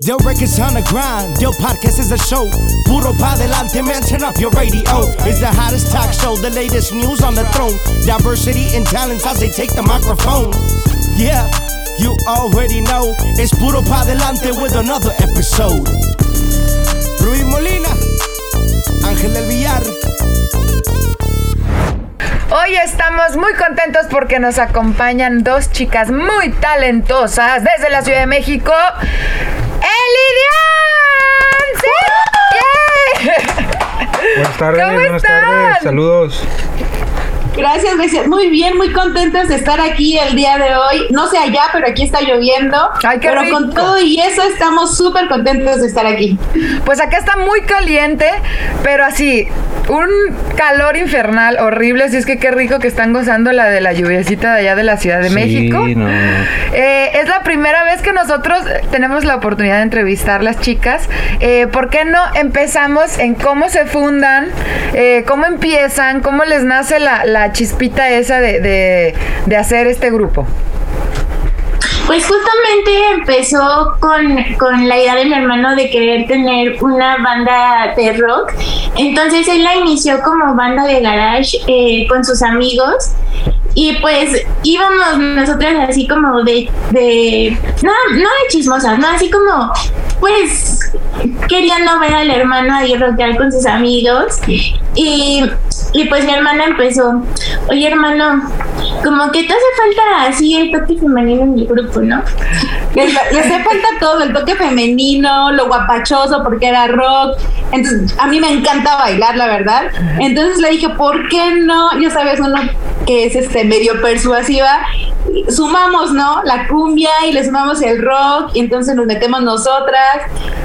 Del records on the grind, Del podcast is a show. Puro pa delante, man, turn up your radio. It's the hottest talk show, the latest news on the throne. Diversity and talents as they take the microphone. Yeah, you already know. It's Puro pa delante with another episode. Luis Molina, Ángel del Villar. Hoy estamos muy contentos porque nos acompañan dos chicas muy talentosas desde la Ciudad de México. ¡Elidian! ¡Sí! Buenas tardes, ¿Cómo buenas están? tardes, saludos. Gracias, gracias. Muy bien, muy contentos de estar aquí el día de hoy. No sé allá, pero aquí está lloviendo. Ay, qué pero rico. con todo y eso estamos súper contentos de estar aquí. Pues acá está muy caliente, pero así, un calor infernal horrible. Así es que qué rico que están gozando la de la lluviecita de allá de la Ciudad de Sí, México. no. Eh, es la primera vez que nosotros tenemos la oportunidad de entrevistar las chicas. Eh, ¿Por qué no empezamos en cómo se fundan, eh, cómo empiezan, cómo les nace la, la chispita esa de, de- de hacer este grupo? Pues justamente empezó con, con la idea de mi hermano de querer tener una banda de rock. Entonces él la inició como banda de garage eh, con sus amigos. Y pues íbamos nosotras así como de, de no, no de chismosas, no así como pues queriendo ver al hermano ahí rockear con sus amigos. Y, y pues mi hermana empezó, oye hermano, como que te hace falta así el toque femenino en el grupo, ¿no? Les, les hace falta todo, el toque femenino, lo guapachoso, porque era rock. Entonces, a mí me encanta bailar, la verdad. Entonces le dije, ¿por qué no? Ya sabes, uno que es este medio persuasiva, sumamos, ¿no? La cumbia y le sumamos el rock, y entonces nos metemos nosotras.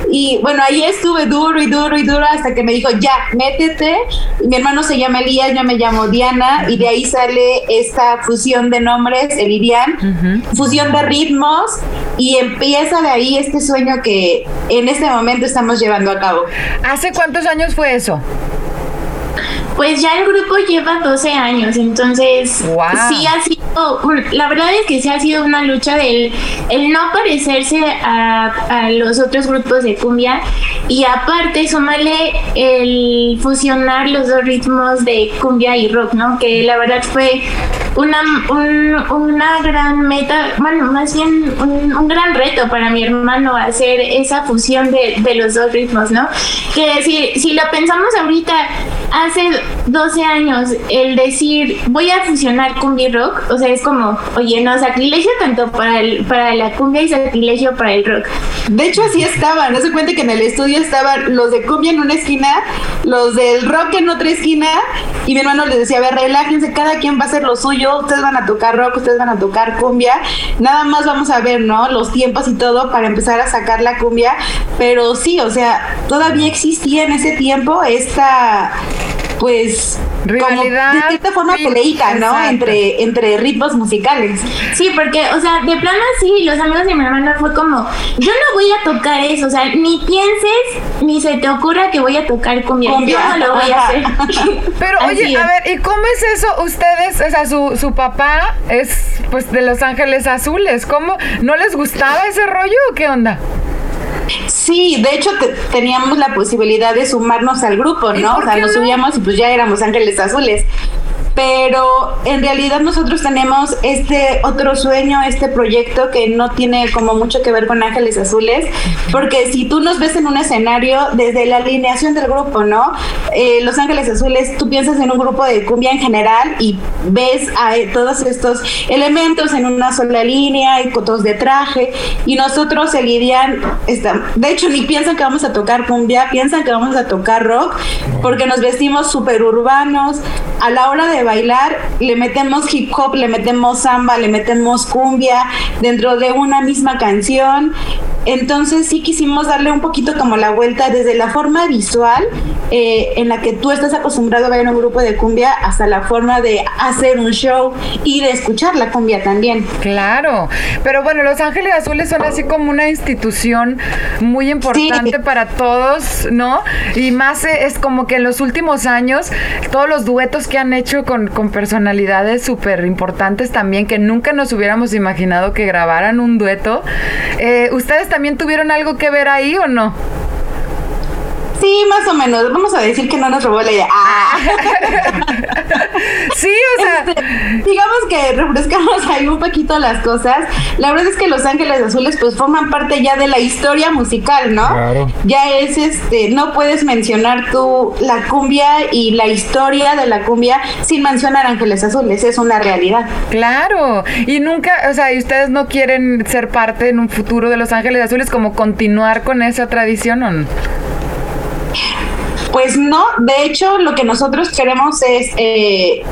Y bueno, ahí estuve duro y duro y duro hasta que me dijo, ya, métete. Y mi hermano se llama Elías, yo me llamo Diana, y de ahí sale esta fusión de nombres, Elidian, fusión de ritmos, y empieza de ahí este sueño que en este momento estamos llevando a cabo. ¿Hace cuántos años fue eso? Pues ya el grupo lleva 12 años, entonces Wow. sí ha sido, la verdad es que sí ha sido una lucha del el no parecerse a, a los otros grupos de cumbia y aparte sumarle el fusionar los dos ritmos de cumbia y rock, ¿no? Que la verdad fue una, un- una gran meta, bueno, más bien un, un gran reto para mi hermano hacer esa fusión de, de los dos ritmos, ¿no? Que si, si lo pensamos ahorita, hace 12 años, el decir voy a fusionar cumbia y rock, o sea, es como, oye, no, sacrilegio tanto para, el, para la cumbia y sacrilegio para el rock. De hecho, así estaban. No se cuenta que en el estudio estaban los de cumbia en una esquina, los del rock en otra esquina, y mi hermano les decía, a ver, relájense, cada quien va a hacer lo suyo, ustedes van a tocar rock, ustedes van a tocar cumbia, nada más vamos a ver, ¿no? Los tiempos y todo para empezar a sacar la cumbia, pero sí, o sea, todavía existía en ese tiempo esta pues Rivalidad, como de cierta forma sí, peleita, ¿no? exacto. Entre, entre ritmos musicales. Sí, porque, o sea, de plano así, los amigos de mi hermana fue como, yo no voy a tocar eso, o sea, ni pienses, ni se te ocurra que voy a tocar cumbia, Cumbia, yo no lo voy a hacer. Pero Así oye, es. a ver, ¿y cómo es eso? Ustedes, o sea, su, su papá es pues de Los Ángeles Azules. ¿Cómo? ¿No les gustaba ese rollo o qué onda? Sí, de hecho te- teníamos la posibilidad de sumarnos al grupo, ¿Y ¿no? O sea, nos no? subíamos y pues ya éramos ángeles azules. Pero en realidad nosotros tenemos este otro sueño, este proyecto que no tiene como mucho que ver con Ángeles Azules, porque si tú nos ves en un escenario desde la alineación del grupo, ¿no? Eh, Los Ángeles Azules, tú piensas en un grupo de cumbia en general y ves a eh, todos estos elementos en una sola línea y cotos de traje y nosotros el Lidian está, de hecho ni piensan que vamos a tocar cumbia, piensan que vamos a tocar rock porque nos vestimos súper urbanos, a la hora de bailar le metemos hip hop, le metemos samba, le metemos cumbia dentro de una misma canción. Entonces sí quisimos darle un poquito como la vuelta desde la forma visual eh, en la que tú estás acostumbrado a ver un grupo de cumbia hasta la forma de hacer un show y de escuchar la cumbia también. Claro, pero bueno, Los Ángeles Azules son así como una institución muy importante Sí. para todos, ¿no? Y más eh, es como que en los últimos años, todos los duetos que han hecho con, personalidades súper importantes también que nunca nos hubiéramos imaginado que grabaran un dueto. Eh, ¿Ustedes también tuvieron algo que ver ahí o no? Sí, más o menos. Vamos a decir que no nos robó la idea. Ah. sí, o sea. Este, digamos que refrescamos ahí un poquito las cosas. La verdad es que Los Ángeles Azules pues forman parte ya de la historia musical, ¿no? Claro. Ya es este, no puedes mencionar tú la cumbia y la historia de la cumbia sin mencionar Ángeles Azules, es una realidad. Claro, y nunca, o sea, ¿y ustedes no quieren ser parte en un futuro de Los Ángeles Azules como continuar con esa tradición o no? Pues no, de hecho lo que nosotros queremos es eh,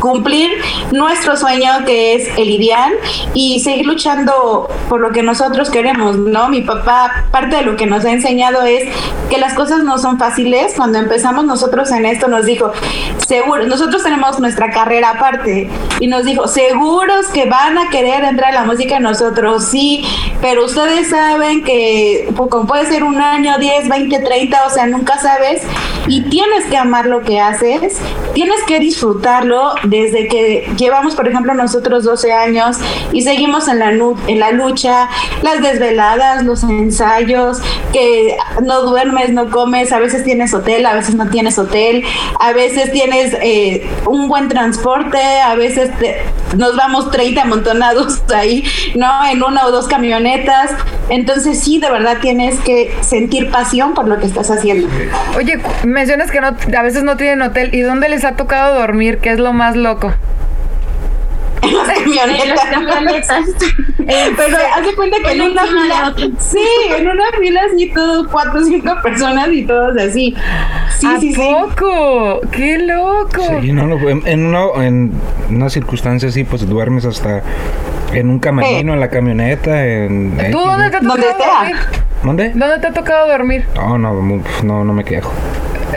cumplir nuestro sueño que es el ideal y seguir luchando por lo que nosotros queremos, ¿no? Mi papá, parte de lo que nos ha enseñado es que las cosas no son fáciles. Cuando empezamos nosotros en esto nos dijo, seguro, nosotros tenemos nuestra carrera aparte y nos dijo, seguros que van a querer entrar a la música nosotros, sí, pero ustedes saben que pues, puede ser un año, 10, 20, 30, o sea, nunca sabes y tienes que amar lo que haces, tienes que disfrutarlo desde que llevamos, por ejemplo, nosotros 12 años y seguimos en la, en la lucha, las desveladas, los ensayos, que no duermes, no comes, a veces tienes hotel, a veces no tienes hotel, a veces tienes eh, un buen transporte, a veces nos vamos 30 amontonados ahí, ¿no? En una o dos camionetas. Entonces sí, de verdad tienes que sentir pasión por lo que estás haciendo. Oye, mencionas que no, a veces no tienen hotel. ¿Y dónde les ha tocado dormir? ¿Qué es lo más loco? En las camionetas. Pero haz de cuenta que en una fila. Sí, en una fila así, todos cuatro o cinco personas y todos así. Sí, ¿A sí, poco? ¡Qué loco! Sí, no, en, en, una, en una circunstancia así, pues duermes hasta en un camerino, en la camioneta. En, ¿Tú dónde te ha tocado dormir? ¿Dónde? ¿Dónde te ha tocado dormir? No, no, no, no me quejo.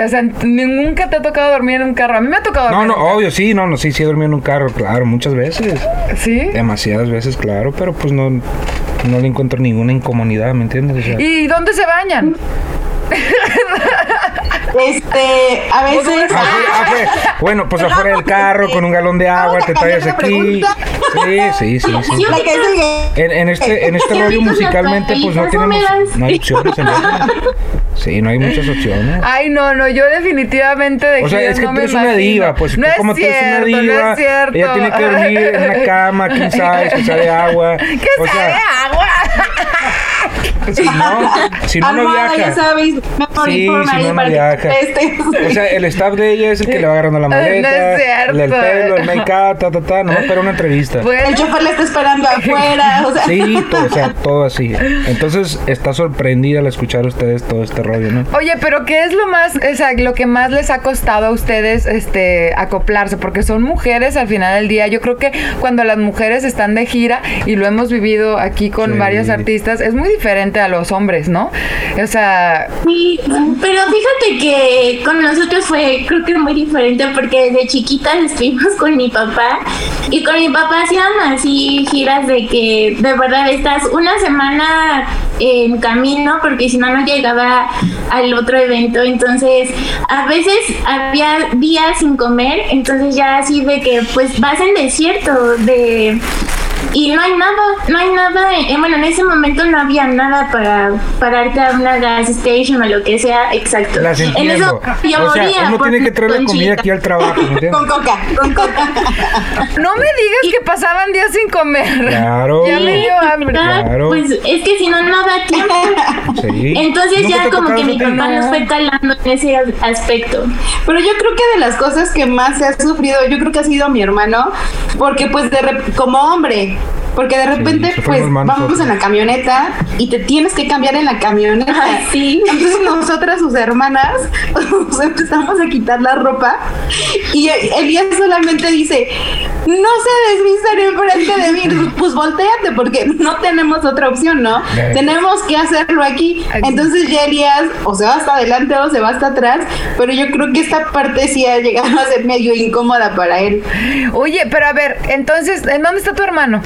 O sea, nunca te ha tocado dormir en un carro. A mí me ha tocado No, dormir. no, obvio, sí, no, no, sí, sí he dormido en un carro, claro, muchas veces. ¿Sí? Demasiadas veces, claro, pero pues no, no le encuentro ninguna incomodidad, ¿me entiendes? O sea, ¿Y dónde se bañan? Este, a veces. afuera- afuera- bueno, pues afuera del carro con un galón de agua, te tallas aquí. Sí, sí, sí, sí. En, en este, en este ¿Qué rollo musicalmente, pues no tenemos, no hay opciones en realidad. Sí, no hay muchas opciones. Ay, no, no, yo definitivamente de O sea, es que no tú me eres una diva, pues no tú es como tú eres una cierto, diva, no es cierto. ella tiene que dormir en una cama, quién sabe, que sale agua. ¿Qué o sabe sea, agua? si no, si no, no Almohada, ya viaja. sabes, mejor Sí, si no, no para que viaja. O sea, el staff de ella es el que le va agarrando la No maleta, es cierto. el pelo, el make-up, ta, ta, ta, no para una entrevista. Bueno, El chofer le está esperando afuera, o sea. Sí, todo, o sea, todo así. Entonces, está sorprendida al escuchar ustedes todo este rollo, ¿no? Oye, pero ¿qué es lo más, o sea, lo que más les ha costado a ustedes este acoplarse? Porque son mujeres al final del día. Yo creo que cuando las mujeres están de gira, y lo hemos vivido aquí con Sí. varios artistas, es muy diferente a los hombres, ¿no? O sea, Sí, pero fíjate que con nosotros fue, creo que muy diferente porque desde chiquitas estuvimos con mi papá y con mi papá hacían así giras de que de verdad estás una semana en camino porque si no no llegaba al otro evento entonces a veces había días sin comer entonces ya así de que pues vas en desierto de y no hay nada, no hay nada, eh, bueno, en ese momento no había nada para pararte a una gas station o lo que sea, exacto. Las En eso yo O sea, moría uno por tiene que traer la comida aquí al trabajo. Con coca, con coca. no me digas que pasaban días sin comer. Claro. Ya me dio hambre. Claro. Pues es que si no, no da tiempo. Sí. Entonces ¿Nunca te ya como que mi papá nos fue calando en ese as- aspecto. Pero yo creo que de las cosas que más se ha sufrido, yo creo que ha sido mi hermano, porque pues de como hombre, porque de repente pues vamos en la camioneta y te tienes que cambiar en la camioneta. Ay, sí. Entonces nosotras, sus hermanas, nos empezamos a quitar la ropa y Elías solamente dice, no se desvisten enfrente de mí, pues volteate porque no tenemos otra opción, ¿no? Eh. Tenemos que hacerlo aquí. Aquí. Entonces ya Elías o se va hasta adelante o se va hasta atrás, pero yo creo que esta parte sí ha llegado a ser medio incómoda para él. Oye, pero a ver, entonces, ¿en dónde está tu hermano?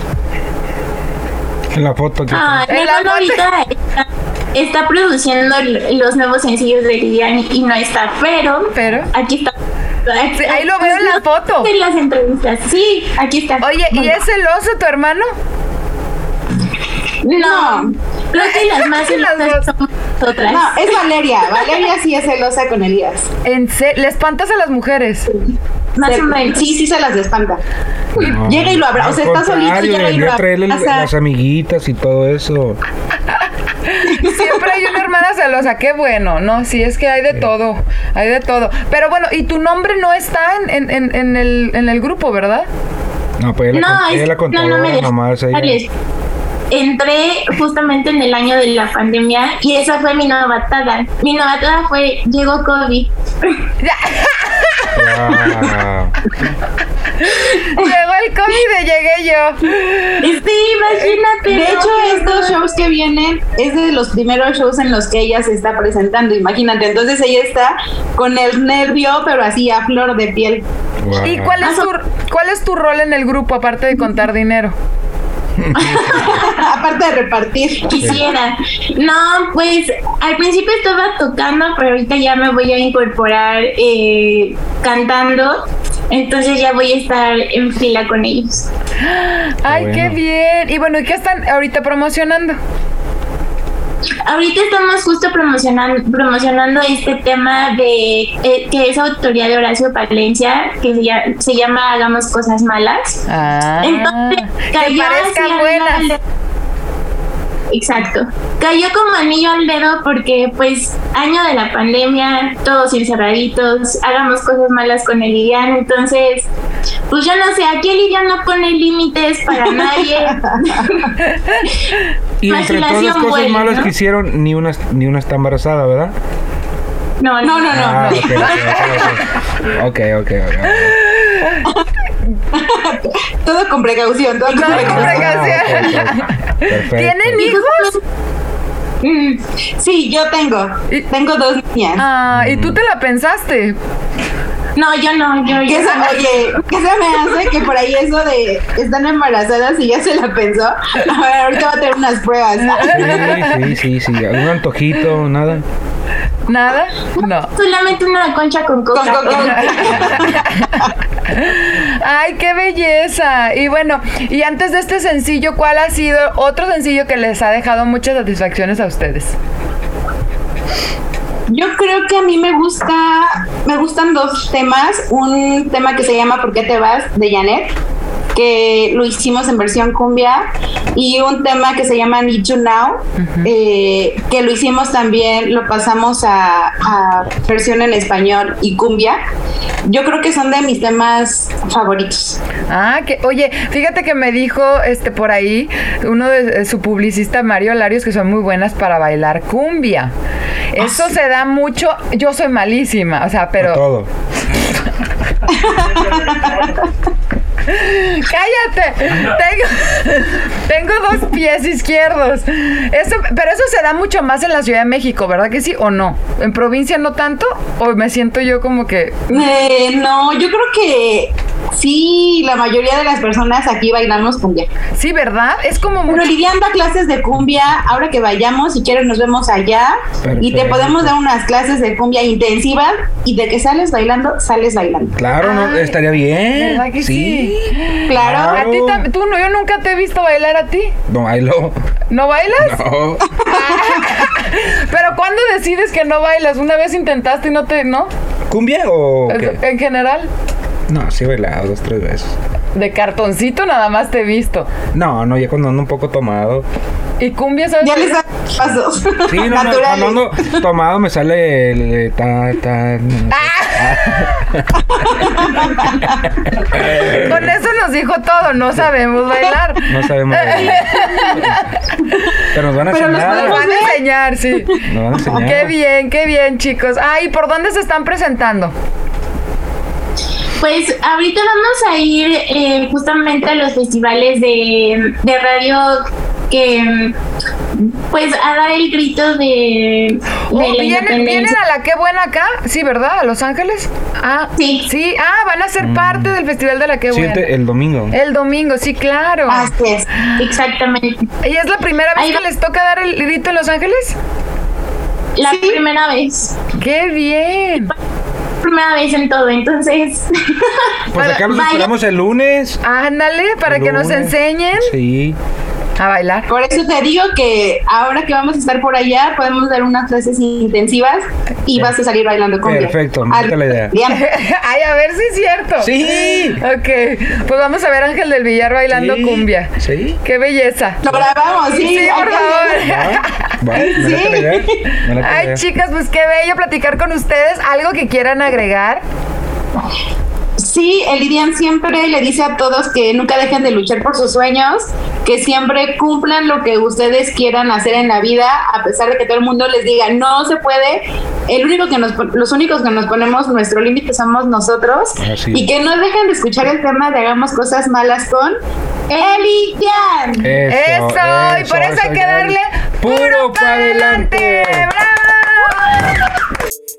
En la foto que Ah, ahorita está, está produciendo los nuevos sencillos de Lilian y no está, pero, Pero. aquí está. Sí, ahí lo veo en la foto. En las entrevistas. Sí, aquí está. Oye, ¿y es celoso tu hermano? No, creo que las más celosas somos nosotras. No, es Valeria. Valeria sí es celosa con Elías. ¿En se- ¿Le espantas a las mujeres? Más Se- o menos. Sí, sí se las espanta. No, Llega y lo abraza. O sea, está solito, contrario, llega y lo traerle abraza. las amiguitas y todo eso. Siempre hay una hermana celosa, qué bueno, ¿no? Sí, es que hay de todo, hay de todo. Pero bueno, y tu nombre no está en, en, en, en el, en el grupo, ¿verdad? No, pues ella, la, No, ella es, la no, no me nomás. Ella. Entré justamente en el año de la pandemia y esa fue mi novatada. Mi novatada fue, llegó COVID. Wow. Llegó el COVID y llegué yo. Sí, imagínate. De ¿no? hecho, estos shows que vienen es de los primeros shows en los que ella se está presentando, imagínate. Entonces ella está con el nervio, pero así a flor de piel. Wow. ¿Y cuál es, tu, cuál es tu rol en el grupo, aparte de contar dinero? Aparte de repartir. Quisiera. No, pues al principio estaba tocando, pero ahorita ya me voy a incorporar eh, cantando. Entonces ya voy a estar en fila con ellos. Ay, qué bueno. bien. Y bueno, ¿y qué están ahorita promocionando? Ahorita estamos justo promocionando, promocionando este tema de eh, que es autoría de Horacio Palencia, que se llama, se llama Hagamos Cosas Malas. Ah, Entonces, cayó al. Exacto. Cayó como anillo al dedo porque pues año de la pandemia, todos encerraditos, hagamos cosas malas con el Lilian, entonces pues yo no sé, aquí el Lilian no pone límites para nadie. Y entre todas las cosas malas ¿no? que hicieron, ni una, ni una está embarazada, ¿verdad? No, No, no, no. Ah, ok, ok, ok, ok, ok, ok. Todo con precaución, todo con Todo con precaución. Ah. ¿Tienen hijos? Mm, Sí, yo tengo. Tengo dos niñas. Ah, ¿y tú te la pensaste? No, yo no, yo, ¿Qué yo se, oye, ¿qué se me hace que por ahí eso de están embarazadas y ya se la pensó? A ver, ahorita va a tener unas pruebas. Sí, sí, sí, sí. ¿Algún antojito? Nada. ¿Nada? No. solamente una concha con Con- coca. con- con- Ay, qué belleza. Y bueno, y antes de este sencillo, ¿cuál ha sido otro sencillo que les ha dejado muchas satisfacciones a ustedes? Yo creo que a mí me gusta, me gustan dos temas. Un tema que se llama ¿Por qué te vas? de Janet, que lo hicimos en versión cumbia, y un tema que se llama Need You Now, eh, que lo hicimos también, lo pasamos a, a versión en español y cumbia. Yo creo que son de mis temas favoritos. Ah, que, oye, fíjate que me dijo este por ahí uno de, de su publicista Mario Larios que son muy buenas para bailar cumbia. Eso se da mucho, yo soy malísima, o sea, pero Todo. cállate. Tengo, tengo dos pies izquierdos. Eso, pero eso se da mucho más en la Ciudad de México, ¿verdad que sí o no? En provincia no tanto o me siento yo como que Eh, no, yo creo que sí, la mayoría de las personas aquí bailamos cumbia. sí, ¿verdad? Es como Bueno, mucho Lilian da clases de cumbia. Ahora que vayamos, si quieres, nos vemos allá. Y te podemos dar unas clases de cumbia intensivas. Y de que sales bailando, sales bailando. Claro, no, estaría bien. ¿Verdad que sí? Claro. A ti tú no, yo nunca te he visto bailar a ti. No bailo. ¿No bailas? No. Pero ¿cuándo decides que no bailas? Una vez intentaste y no te, ¿no? ¿Cumbia o qué? En general, No, sí he bailado dos, tres veces. de cartoncito nada más te he visto. No, no, ya cuando ando un poco tomado. Y cumbia, ¿sabes? Ya les da pasos. Sí, no, no, naturales. cuando ando tomado me sale el ta, ta. Con eso nos dijo todo, no sabemos bailar. No sabemos bailar. Pero nos van a Pero nos Nos enseñar. van a enseñar, sí. Nos van a enseñar. Qué bien, qué bien, chicos. Ay, ¿por dónde se están presentando? Pues ahorita vamos a ir eh, justamente a los festivales de, de radio que mm, pues a dar el grito de, de Oh, la ¿vienen, ¿Vienen independencia. a la Qué Buena acá? Sí, ¿verdad? ¿A Los Ángeles? Ah, Sí. Sí, ah, van a ser parte del Festival de la Qué Buena. El domingo. El domingo, sí, claro. Así es. Exactamente. ¿Y es la primera vez Ahí que va. les toca dar el grito en Los Ángeles? La Sí. primera vez. ¡Qué bien! Primera vez en todo, entonces. Pues acá los esperamos el lunes. Ándale, para El que nos enseñen Sí. A bailar. Por eso te digo que ahora que vamos a estar por allá, podemos dar unas clases intensivas y vas a salir bailando con Perfecto, me gusta la idea. Ay, a ver si es cierto. Sí. Ok, pues vamos a ver a Ángel del Villar bailando Sí. cumbia. Sí. Qué belleza. Lo grabamos, sí. Sí, por favor. hacer- Va, va, me late la idea. Me late la Ay, chicas, pues qué bello platicar con ustedes. ¿Algo que quieran agregar? Sí, el Lidian siempre le dice a todos que nunca dejen de luchar por sus sueños, que siempre cumplan lo que ustedes quieran hacer en la vida, a pesar de que todo el mundo les diga no se puede. El único que nos, pon- los únicos que nos ponemos nuestro límite somos nosotros Así y es. que no dejen de escuchar el tema de hagamos cosas malas con el Lidian. Eso, y por eso hay que darle puro para adelante. ¡Bravo!